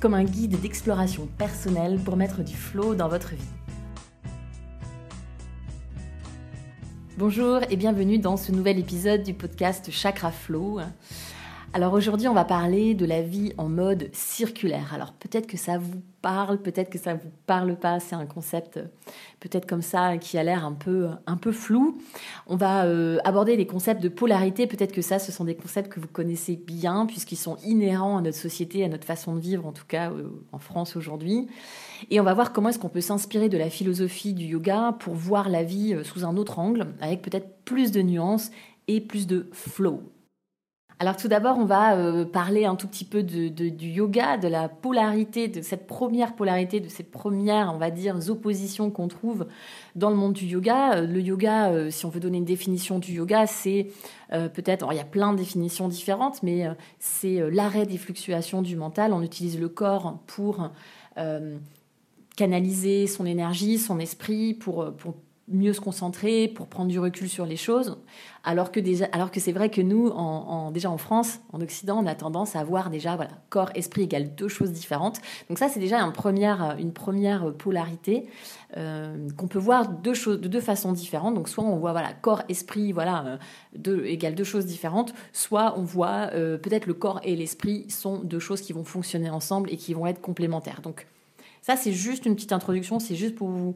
comme un guide d'exploration personnelle pour mettre du flow dans votre vie. Bonjour et bienvenue dans ce nouvel épisode du podcast Chakra Flow. Alors aujourd'hui, on va parler de la vie en mode circulaire. Alors peut-être que ça vous parle, peut-être que ça vous parle pas. C'est un concept euh, peut-être comme ça qui a l'air un peu un peu flou. On va euh, aborder les concepts de polarité. Peut-être que ça, ce sont des concepts que vous connaissez bien puisqu'ils sont inhérents à notre société, à notre façon de vivre, en tout cas euh, en France aujourd'hui. Et on va voir comment est-ce qu'on peut s'inspirer de la philosophie du yoga pour voir la vie sous un autre angle, avec peut-être plus de nuances et plus de flow. Alors tout d'abord, on va euh, parler un tout petit peu du yoga, de la polarité, de cette première polarité, de cette première, on va dire, opposition qu'on trouve dans le monde du yoga. Euh, le yoga, euh, si on veut donner une définition du yoga, c'est peut-être, il y a plein de définitions différentes, mais c'est l'arrêt des fluctuations du mental. On utilise le corps pour canaliser son énergie, son esprit, pour mieux se concentrer, pour prendre du recul sur les choses. Alors que, déjà, alors que c'est vrai que nous, en, déjà en France, en Occident, on a tendance à voir déjà voilà, corps, esprit égale deux choses différentes. Donc ça, c'est déjà une première, une première polarité euh, qu'on peut voir deux choses, de deux façons différentes. Donc soit on voit voilà, corps, esprit voilà, euh, deux, égale deux choses différentes, soit on voit euh, peut-être le corps et l'esprit sont deux choses qui vont fonctionner ensemble et qui vont être complémentaires. Donc ça, c'est juste une petite introduction, c'est juste pour vous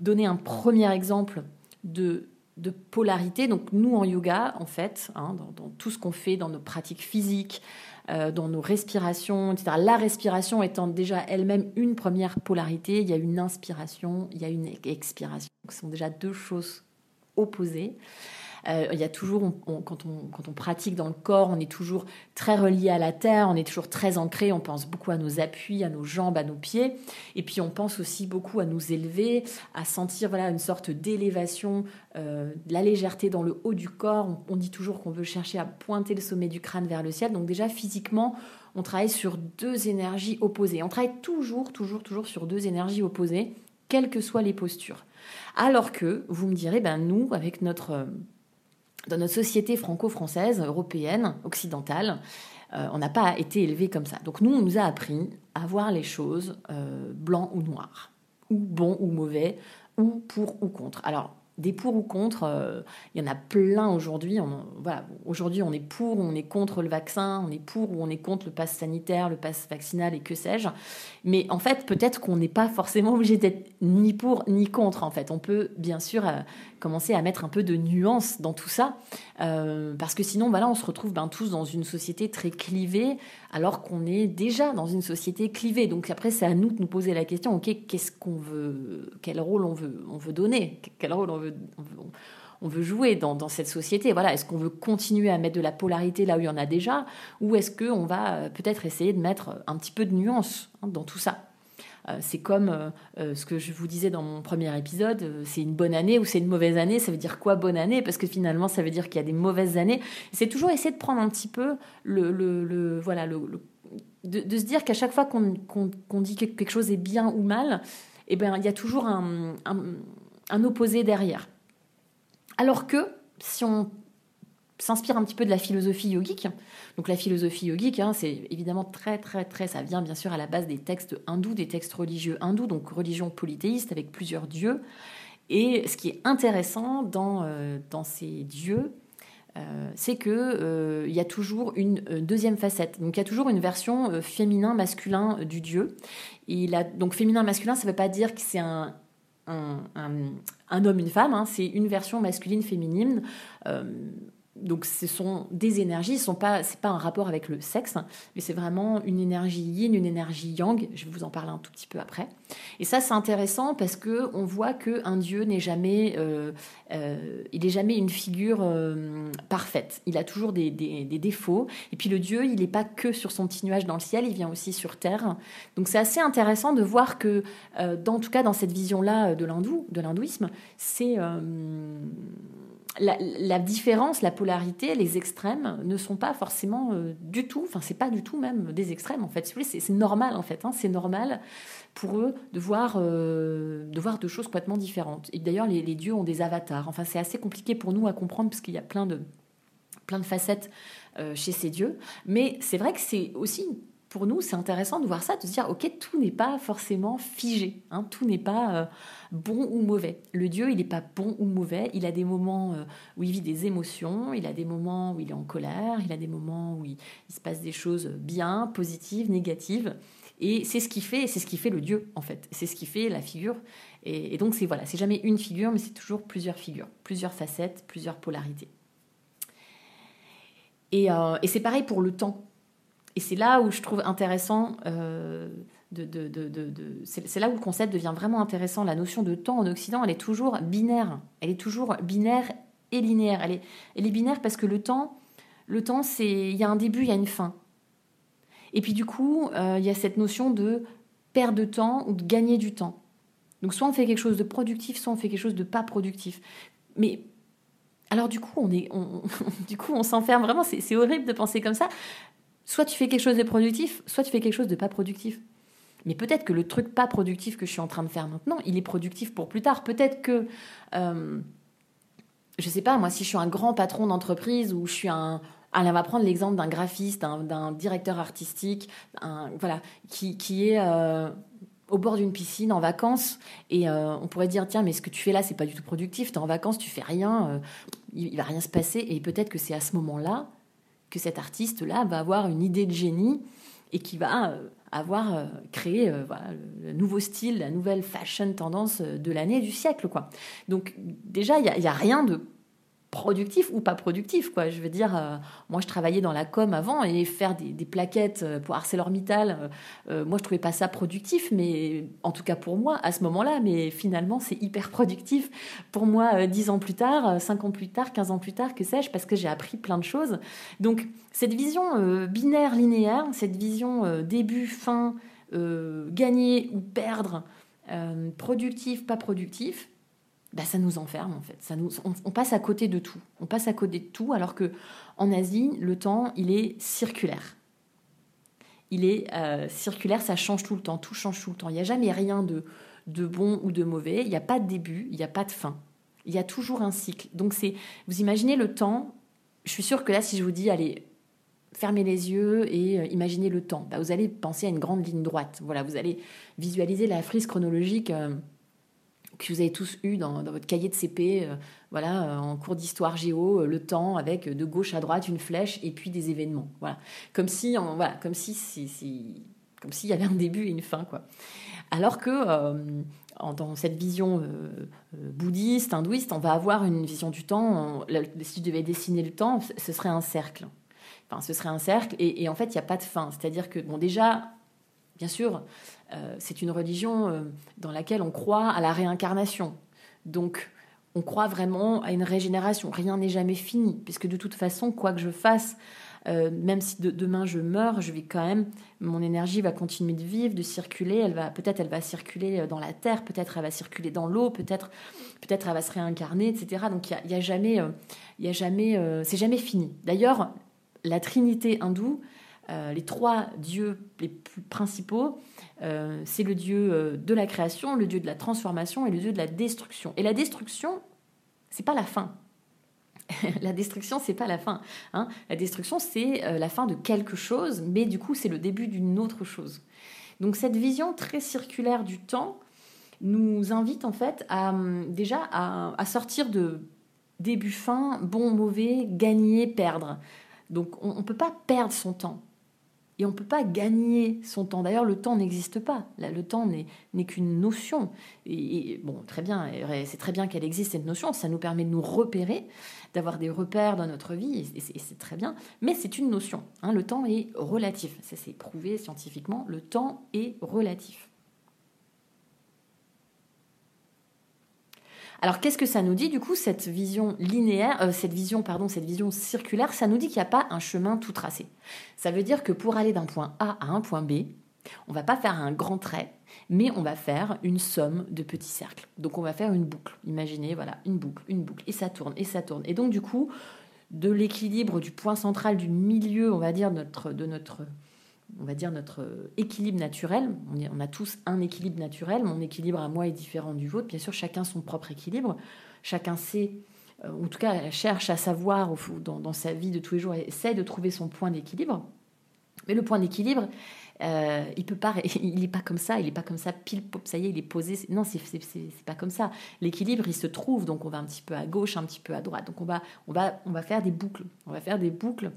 donner un premier exemple de, de polarité. Donc nous en yoga, en fait, hein, dans, tout ce qu'on fait, dans nos pratiques physiques, euh, dans nos respirations, etc. La respiration étant déjà elle-même une première polarité, il y a une inspiration, il y a une expiration. ce sont déjà deux choses opposées. Euh, il y a toujours, quand, on, pratique dans le corps, on est toujours très relié à la terre, on est toujours très ancré, on pense beaucoup à nos appuis, à nos jambes, à nos pieds. Et puis on pense aussi beaucoup à nous élever, à sentir voilà, une sorte d'élévation, euh, de la légèreté dans le haut du corps. On, on dit toujours qu'on veut chercher à pointer le sommet du crâne vers le ciel. Donc déjà physiquement, on travaille sur deux énergies opposées. On travaille toujours, toujours, toujours sur deux énergies opposées, quelles que soient les postures. Alors que, vous me direz, ben nous, avec notre dans notre société franco-française, européenne, occidentale, euh, on n'a pas été élevé comme ça. Donc nous, on nous a appris à voir les choses euh, blanc ou noir, ou bon ou mauvais, ou pour ou contre. Alors, des pour ou contre, euh, il y en a plein aujourd'hui. Voilà, aujourd'hui, on est pour ou on est contre le vaccin, on est pour ou on est contre le pass sanitaire, le pass vaccinal et que sais-je. Mais en fait, peut-être qu'on n'est pas forcément obligé d'être ni pour ni contre. En fait, on peut bien sûr euh, commencer à mettre un peu de nuance dans tout ça, euh, parce que sinon, voilà, on se retrouve ben, tous dans une société très clivée, alors qu'on est déjà dans une société clivée. Donc après, c'est à nous de nous poser la question ok, qu'est-ce qu'on veut, quel rôle on veut, on veut donner, quel rôle on veut on veut, jouer dans, cette société. Voilà, est-ce qu'on veut continuer à mettre de la polarité là où il y en a déjà, ou est-ce qu'on va euh, peut-être essayer de mettre un petit peu de nuance hein, dans tout ça? C'est comme euh, ce que je vous disais dans mon premier épisode, c'est une bonne année ou c'est une mauvaise année. Ça veut dire quoi bonne année? Parce que finalement, ça veut dire qu'il y a des mauvaises années. C'est toujours essayer de prendre un petit peu le, voilà, le, de, se dire qu'à chaque fois qu'on dit que quelque chose est bien ou mal, eh ben, il y a toujours un, un opposé derrière. Alors que si on s'inspire un petit peu de la philosophie yogique, donc la philosophie yogique, hein, c'est évidemment très très très, ça vient bien sûr à la base des textes hindous, des textes religieux hindous, donc religion polythéiste avec plusieurs dieux. Et ce qui est intéressant dans, euh, dans ces dieux, euh, c'est que euh, il y a toujours une deuxième facette. Donc il y a toujours une version féminin-masculin du dieu. Il a, donc féminin-masculin, ça ne veut pas dire que c'est un, un, homme, une femme. Hein. c'est une version masculine, féminine. Euh, donc ce sont des énergies, ce n'est pas, un rapport avec le sexe, mais c'est vraiment une énergie yin, une énergie yang. Je vais vous en parler un tout petit peu après. Et ça c'est intéressant parce que on voit que un dieu n'est jamais, euh, euh, il est jamais une figure euh, parfaite. Il a toujours des, défauts. Et puis le dieu, il n'est pas que sur son petit nuage dans le ciel, il vient aussi sur terre. Donc c'est assez intéressant de voir que, en tout cas dans cette vision-là de l'hindou, de l'hindouisme, c'est la, différence, la polarité, les extrêmes ne sont pas forcément euh, du tout, enfin c'est pas du tout même des extrêmes en fait. C'est normal en fait, hein. c'est normal pour eux de voir, euh, de voir deux choses complètement différentes. Et d'ailleurs les, dieux ont des avatars. Enfin c'est assez compliqué pour nous à comprendre parce qu'il y a plein de, plein de facettes euh, chez ces dieux. Mais c'est vrai que c'est aussi pour nous, c'est intéressant de voir ça, de se dire, ok, tout n'est pas forcément figé, hein. tout n'est pas euh, bon ou mauvais. Le Dieu, il n'est pas bon ou mauvais, il a des moments euh, où il vit des émotions, il a des moments où il est en colère, il a des moments où il, se passe des choses bien, positives, négatives. Et c'est ce qui fait, c'est ce qui fait le Dieu en fait. C'est ce qui fait la figure. Et, donc c'est voilà, c'est jamais une figure, mais c'est toujours plusieurs figures, plusieurs facettes, plusieurs polarités. Et, euh, et c'est pareil pour le temps. Et c'est là où je trouve intéressant, euh, c'est là où le concept devient vraiment intéressant. La notion de temps en Occident, elle est toujours binaire. Elle est toujours binaire et linéaire. Elle est, elle binaire parce que le temps, le temps, c'est il y a un début, il y a une fin. Et puis du coup, euh, il y a cette notion de perdre de temps ou de gagner du temps. Donc soit on fait quelque chose de productif, soit on fait quelque chose de pas productif. Mais alors du coup, on est, du coup, on s'enferme vraiment. C'est horrible de penser comme ça. Soit tu fais quelque chose de productif, soit tu fais quelque chose de pas productif. Mais peut-être que le truc pas productif que je suis en train de faire maintenant, il est productif pour plus tard. Peut-être que, euh, je sais pas, moi, si je suis un grand patron d'entreprise ou je suis un, Allez, on va prendre l'exemple d'un graphiste, d'un directeur artistique, voilà, qui, est euh, au bord d'une piscine en vacances et euh, on pourrait dire tiens mais ce que tu fais là c'est pas du tout productif, tu es en vacances, tu fais rien, euh, il, il, va rien se passer et peut-être que c'est à ce moment-là cet artiste-là va avoir une idée de génie et qui va euh, avoir euh, créé euh, le nouveau style, la nouvelle fashion tendance de l'année du siècle. quoi. Donc déjà, il n'y a, rien de productif ou pas productif quoi. Je veux dire euh, moi je travaillais dans la com avant et faire des, plaquettes euh, pour ArcelorMittal euh, moi je trouvais pas ça productif mais en tout cas pour moi à ce moment-là mais finalement c'est hyper productif. Pour moi dix ans plus tard cinq ans plus tard quinze ans plus tard que sais-je parce que j'ai appris plein de choses. Donc cette vision binaire linéaire cette vision début fin gagner ou perdre productif pas productif bah, ça nous enferme en fait. Ça nous, on, passe à côté de tout. On passe à côté de tout alors que en Asie, le temps, il est circulaire. Il est euh, circulaire, ça change tout le temps, tout change tout le temps. Il n'y a jamais rien de, de bon ou de mauvais. Il n'y a pas de début, il n'y a pas de fin. Il y a toujours un cycle. Donc c'est, vous imaginez le temps. Je suis sûre que là, si je vous dis, allez, fermez les yeux et euh, imaginez le temps, bah, vous allez penser à une grande ligne droite. Voilà, vous allez visualiser la frise chronologique. Euh, que vous avez tous eu dans, votre cahier de CP, euh, voilà, euh, en cours d'histoire géo, euh, le temps avec de gauche à droite une flèche et puis des événements, voilà, comme si, voilà, comme si, si, comme s'il y avait un début et une fin, quoi. Alors que dans cette vision bouddhiste, hindouiste, on va avoir une vision du temps. si tu devais dessiner le temps, ce serait un cercle. Enfin, ce serait un cercle et, en fait, il n'y a pas de fin. C'est-à-dire que, bon, déjà, bien sûr, c'est une religion euh, dans laquelle on croit à la réincarnation. Donc, on croit vraiment à une régénération. Rien n'est jamais fini, puisque de toute façon, quoi que je fasse, euh, même si demain je meurs, je vais quand même, mon énergie va continuer de vivre, de circuler. Elle va, peut-être, elle va circuler dans la terre, peut-être elle va circuler dans l'eau, peut-être, peut-être elle va se réincarner, etc. Donc il y a, jamais, il a jamais, c'est jamais fini. D'ailleurs, la Trinité hindoue, les trois dieux les plus principaux, euh, c'est le dieu euh, de la création, le dieu de la transformation et le dieu de la destruction. Et la destruction, c'est pas la fin. la destruction, c'est pas la fin. Hein. La destruction, c'est euh, la fin de quelque chose, mais du coup, c'est le début d'une autre chose. Donc cette vision très circulaire du temps nous invite en fait à hum, déjà à, sortir de début fin, bon, mauvais, gagner, perdre. Donc on ne peut pas perdre son temps. Et on ne peut pas gagner son temps. D'ailleurs, le temps n'existe pas. le temps n'est qu'une notion. Et, bon, très bien, c'est très bien qu'elle existe, cette notion. Ça nous permet de nous repérer, d'avoir des repères dans notre vie, et c'est très bien. Mais c'est une notion. Hein. Le temps est relatif. Ça, c'est prouvé scientifiquement. Le temps est relatif. Alors qu'est-ce que ça nous dit du coup cette vision linéaire, euh, cette vision pardon, cette vision circulaire Ça nous dit qu'il n'y a pas un chemin tout tracé. Ça veut dire que pour aller d'un point A à un point B, on va pas faire un grand trait, mais on va faire une somme de petits cercles. Donc on va faire une boucle. Imaginez voilà une boucle, une boucle, et ça tourne, et ça tourne. Et donc du coup de l'équilibre du point central du milieu, on va dire de notre on va dire, notre équilibre naturel. On, a tous un équilibre naturel. Mon équilibre à moi est différent du vôtre. Bien sûr, chacun son propre équilibre. Chacun sait, euh, en tout cas, cherche à savoir dans, dans sa vie de tous les jours, essaie de trouver son point d'équilibre. Mais le point d'équilibre, euh, il peut pas, il n'est pas comme ça, il n'est pas comme ça, pile, ça y est, il est posé. Non, c'est pas comme ça. L'équilibre, il se trouve, donc on va un petit peu à gauche, un petit peu à droite. Donc on va, on va, on va faire des boucles, on va faire des boucles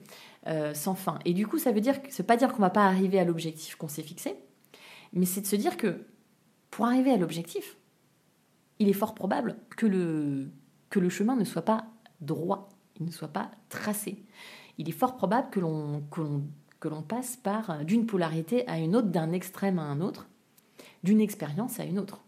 euh, sans fin. Et du coup, ça veut dire, c'est pas dire qu'on va pas arriver à l'objectif qu'on s'est fixé, mais c'est de se dire que pour arriver à l'objectif, il est fort probable que le, que le chemin ne soit pas droit, il ne soit pas tracé. Il est fort probable que l'on que l'on passe par euh, d'une polarité à une autre, d'un extrême à un autre, d'une expérience à une autre.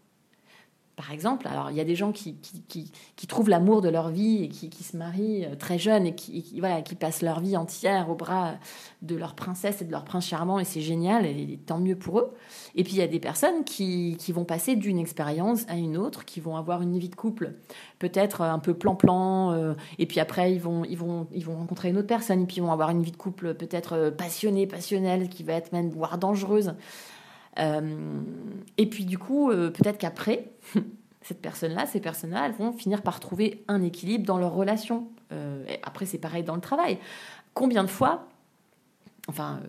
Par exemple, alors il y a des gens qui, qui, trouvent l'amour de leur vie et qui, se marient euh, très jeunes et qui, voilà, qui passent leur vie entière au bras de leur princesse et de leur prince charmant et c'est génial et tant mieux pour eux. Et puis il y a des personnes qui, vont passer d'une expérience à une autre, qui vont avoir une vie de couple peut-être un peu plan-plan euh, et puis après ils vont, ils, vont, ils vont rencontrer une autre personne et puis ils vont avoir une vie de couple peut-être euh, passionnée, passionnelle, qui va être même voire dangereuse. Euh, et puis du coup, euh, peut-être qu'après, cette personne-là, ces personnes-là, vont finir par trouver un équilibre dans leur relation. Euh, après, c'est pareil dans le travail. Combien de fois, enfin,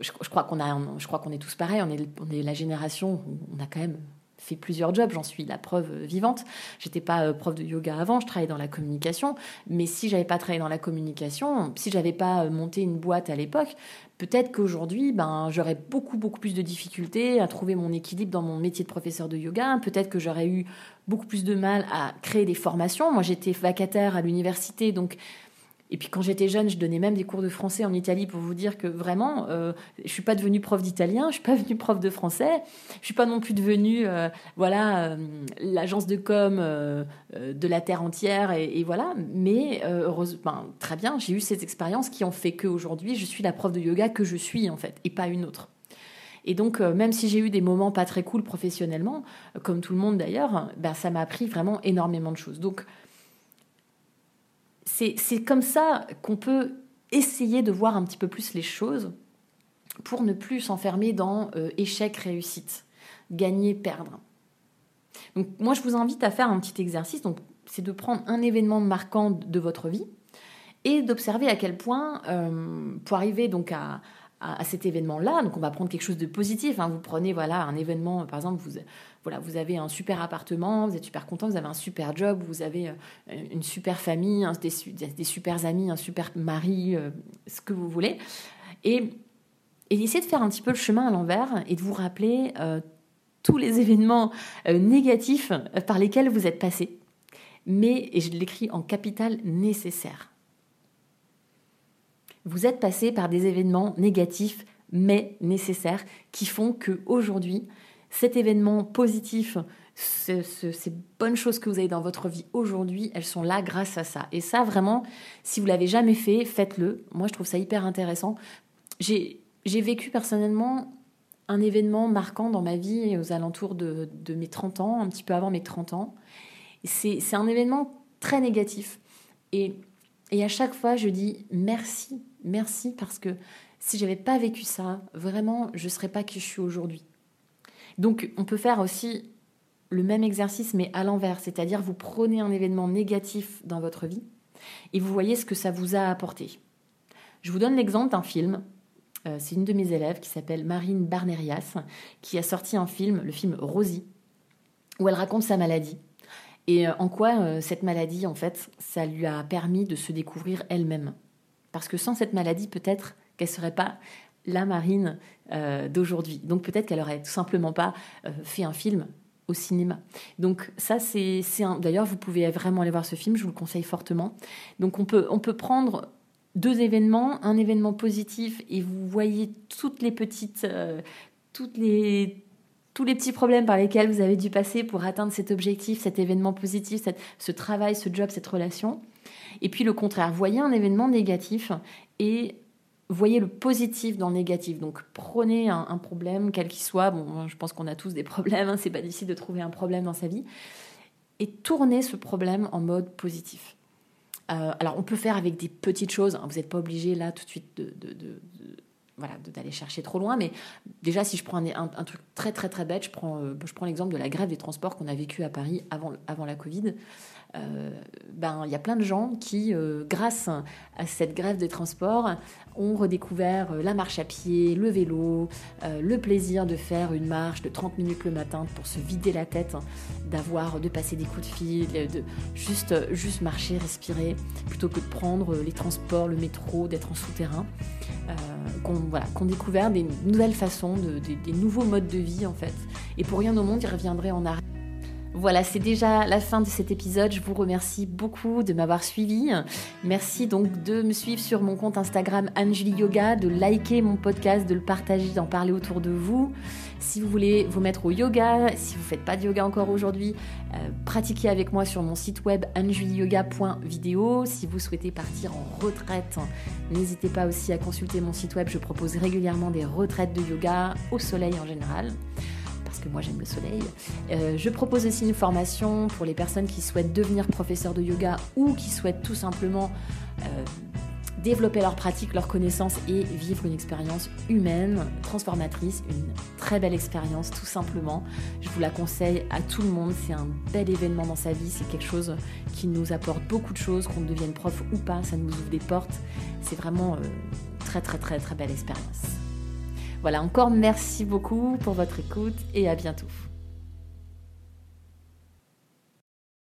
je, crois qu'on a, je crois qu'on est tous pareils. On est, on est la génération où on a quand même fait plusieurs jobs, j'en suis la preuve vivante. J'étais pas prof de yoga avant, je travaillais dans la communication, mais si j'avais pas travaillé dans la communication, si j'avais pas monté une boîte à l'époque, peut-être qu'aujourd'hui, ben, j'aurais beaucoup, beaucoup plus de difficultés à trouver mon équilibre dans mon métier de professeur de yoga. Peut-être que j'aurais eu beaucoup plus de mal à créer des formations. Moi, j'étais vacataire à l'université, donc et puis quand j'étais jeune, je donnais même des cours de français en Italie pour vous dire que vraiment, euh, je suis pas devenue prof d'italien, je suis pas devenue prof de français, je suis pas non plus devenue, euh, voilà, euh, l'agence de com euh, de la terre entière et, voilà. Mais ben, très bien, j'ai eu ces expériences qui ont fait qu'aujourd'hui, je suis la prof de yoga que je suis en fait, et pas une autre. Et donc, même si j'ai eu des moments pas très cool professionnellement, comme tout le monde d'ailleurs, ben, ça m'a appris vraiment énormément de choses. Donc, c'est comme ça qu'on peut essayer de voir un petit peu plus les choses pour ne plus s'enfermer dans euh, échec, réussite, gagner, perdre. Donc moi, je vous invite à faire un petit exercice. C'est de prendre un événement marquant de votre vie et d'observer à quel point, euh, pour arriver donc à, à, cet événement-là, donc on va prendre quelque chose de positif. Hein. Vous prenez voilà un événement, par exemple, vous voilà, vous avez un super appartement, vous êtes super content, vous avez un super job, vous avez euh, une super famille, des, des, super amis, un super mari, euh, ce que vous voulez. Et, et essayez de faire un petit peu le chemin à l'envers et de vous rappeler euh, tous les événements négatifs par lesquels vous êtes passé. Mais, et je l'écris en capital nécessaire. Vous êtes passé par des événements négatifs mais nécessaires qui font que aujourd'hui cet événement positif, ces bonnes choses que vous avez dans votre vie aujourd'hui, elles sont là grâce à ça. Et ça, vraiment, si vous l'avez jamais fait, faites-le. Moi, je trouve ça hyper intéressant. J'ai vécu personnellement un événement marquant dans ma vie aux alentours de, de mes 30 ans, un petit peu avant mes 30 ans. C'est un événement très négatif. Et, et à chaque fois, je dis merci, merci, parce que si j'avais pas vécu ça, vraiment, je serais pas qui je suis aujourd'hui. Donc on peut faire aussi le même exercice mais à l'envers, c'est-à-dire vous prenez un événement négatif dans votre vie et vous voyez ce que ça vous a apporté. Je vous donne l'exemple d'un film. Euh, c'est une de mes élèves qui s'appelle Marine Barnerias qui a sorti un film, le film Rosie, où elle raconte sa maladie et euh, en quoi euh, cette maladie, en fait, ça lui a permis de se découvrir elle-même? Parce que sans cette maladie, peut-être qu'elle serait pas la Marine euh, d'aujourd'hui. Donc peut-être qu'elle aurait tout simplement pas fait un film au cinéma. Donc ça, c'est un... D'ailleurs, vous pouvez vraiment aller voir ce film, je vous le conseille fortement. Donc on peut, on peut prendre deux événements, un événement positif et vous voyez toutes les petites, toutes les, tous les petits problèmes par lesquels vous avez dû passer pour atteindre cet objectif, cet événement positif, ce travail, ce job, cette relation. Et puis le contraire, voyez un événement négatif et voyez le positif dans le négatif. Donc prenez un, problème, quel qu'il soit. Bon, je pense qu'on a tous des problèmes, hein, c'est pas difficile de trouver un problème dans sa vie. Et tournez ce problème en mode positif. Euh, alors on peut faire avec des petites choses. Hein. Vous n'êtes pas obligé là tout de suite de, voilà, d'aller chercher trop loin. Mais déjà, si je prends un, truc très très très bête, je prends, euh, prends l'exemple de la grève des transports qu'on a vécu à Paris avant, avant la Covid. Euh, ben, il y a plein de gens qui, euh, grâce à cette grève des transports, ont redécouvert la marche à pied, le vélo, le plaisir de faire une marche de 30 minutes le matin pour se vider la tête, d'avoir, de passer des coups de fil, de juste, juste marcher, respirer, plutôt que de prendre les transports, le métro, d'être en souterrain. Voilà, qu'on découvert des nouvelles façons, des nouveaux modes de vie en fait. Et pour rien au monde, ils reviendraient en arrière. Voilà, c'est déjà la fin de cet épisode. Je vous remercie beaucoup de m'avoir suivi. Merci donc de me suivre sur mon compte Instagram Anjuli Yoga, de liker mon podcast, de le partager, d'en parler autour de vous. Si vous voulez vous mettre au yoga, si vous ne faites pas de yoga encore aujourd'hui, euh, pratiquez avec moi sur mon site web anjuliyoga.video. Si vous souhaitez partir en retraite, n'hésitez pas aussi à consulter mon site web. Je propose régulièrement des retraites de yoga au soleil en général parce que moi j'aime le soleil. Euh, je propose aussi une formation pour les personnes qui souhaitent devenir professeur de yoga ou qui souhaitent tout simplement euh, développer leur pratique, leur connaissance et vivre une expérience humaine, transformatrice, une très belle expérience tout simplement. Je vous la conseille à tout le monde, c'est un bel événement dans sa vie, c'est quelque chose qui nous apporte beaucoup de choses, qu'on devienne prof ou pas, ça nous ouvre des portes. C'est vraiment euh, très très très très belle expérience. Voilà, encore merci beaucoup pour votre écoute et à bientôt.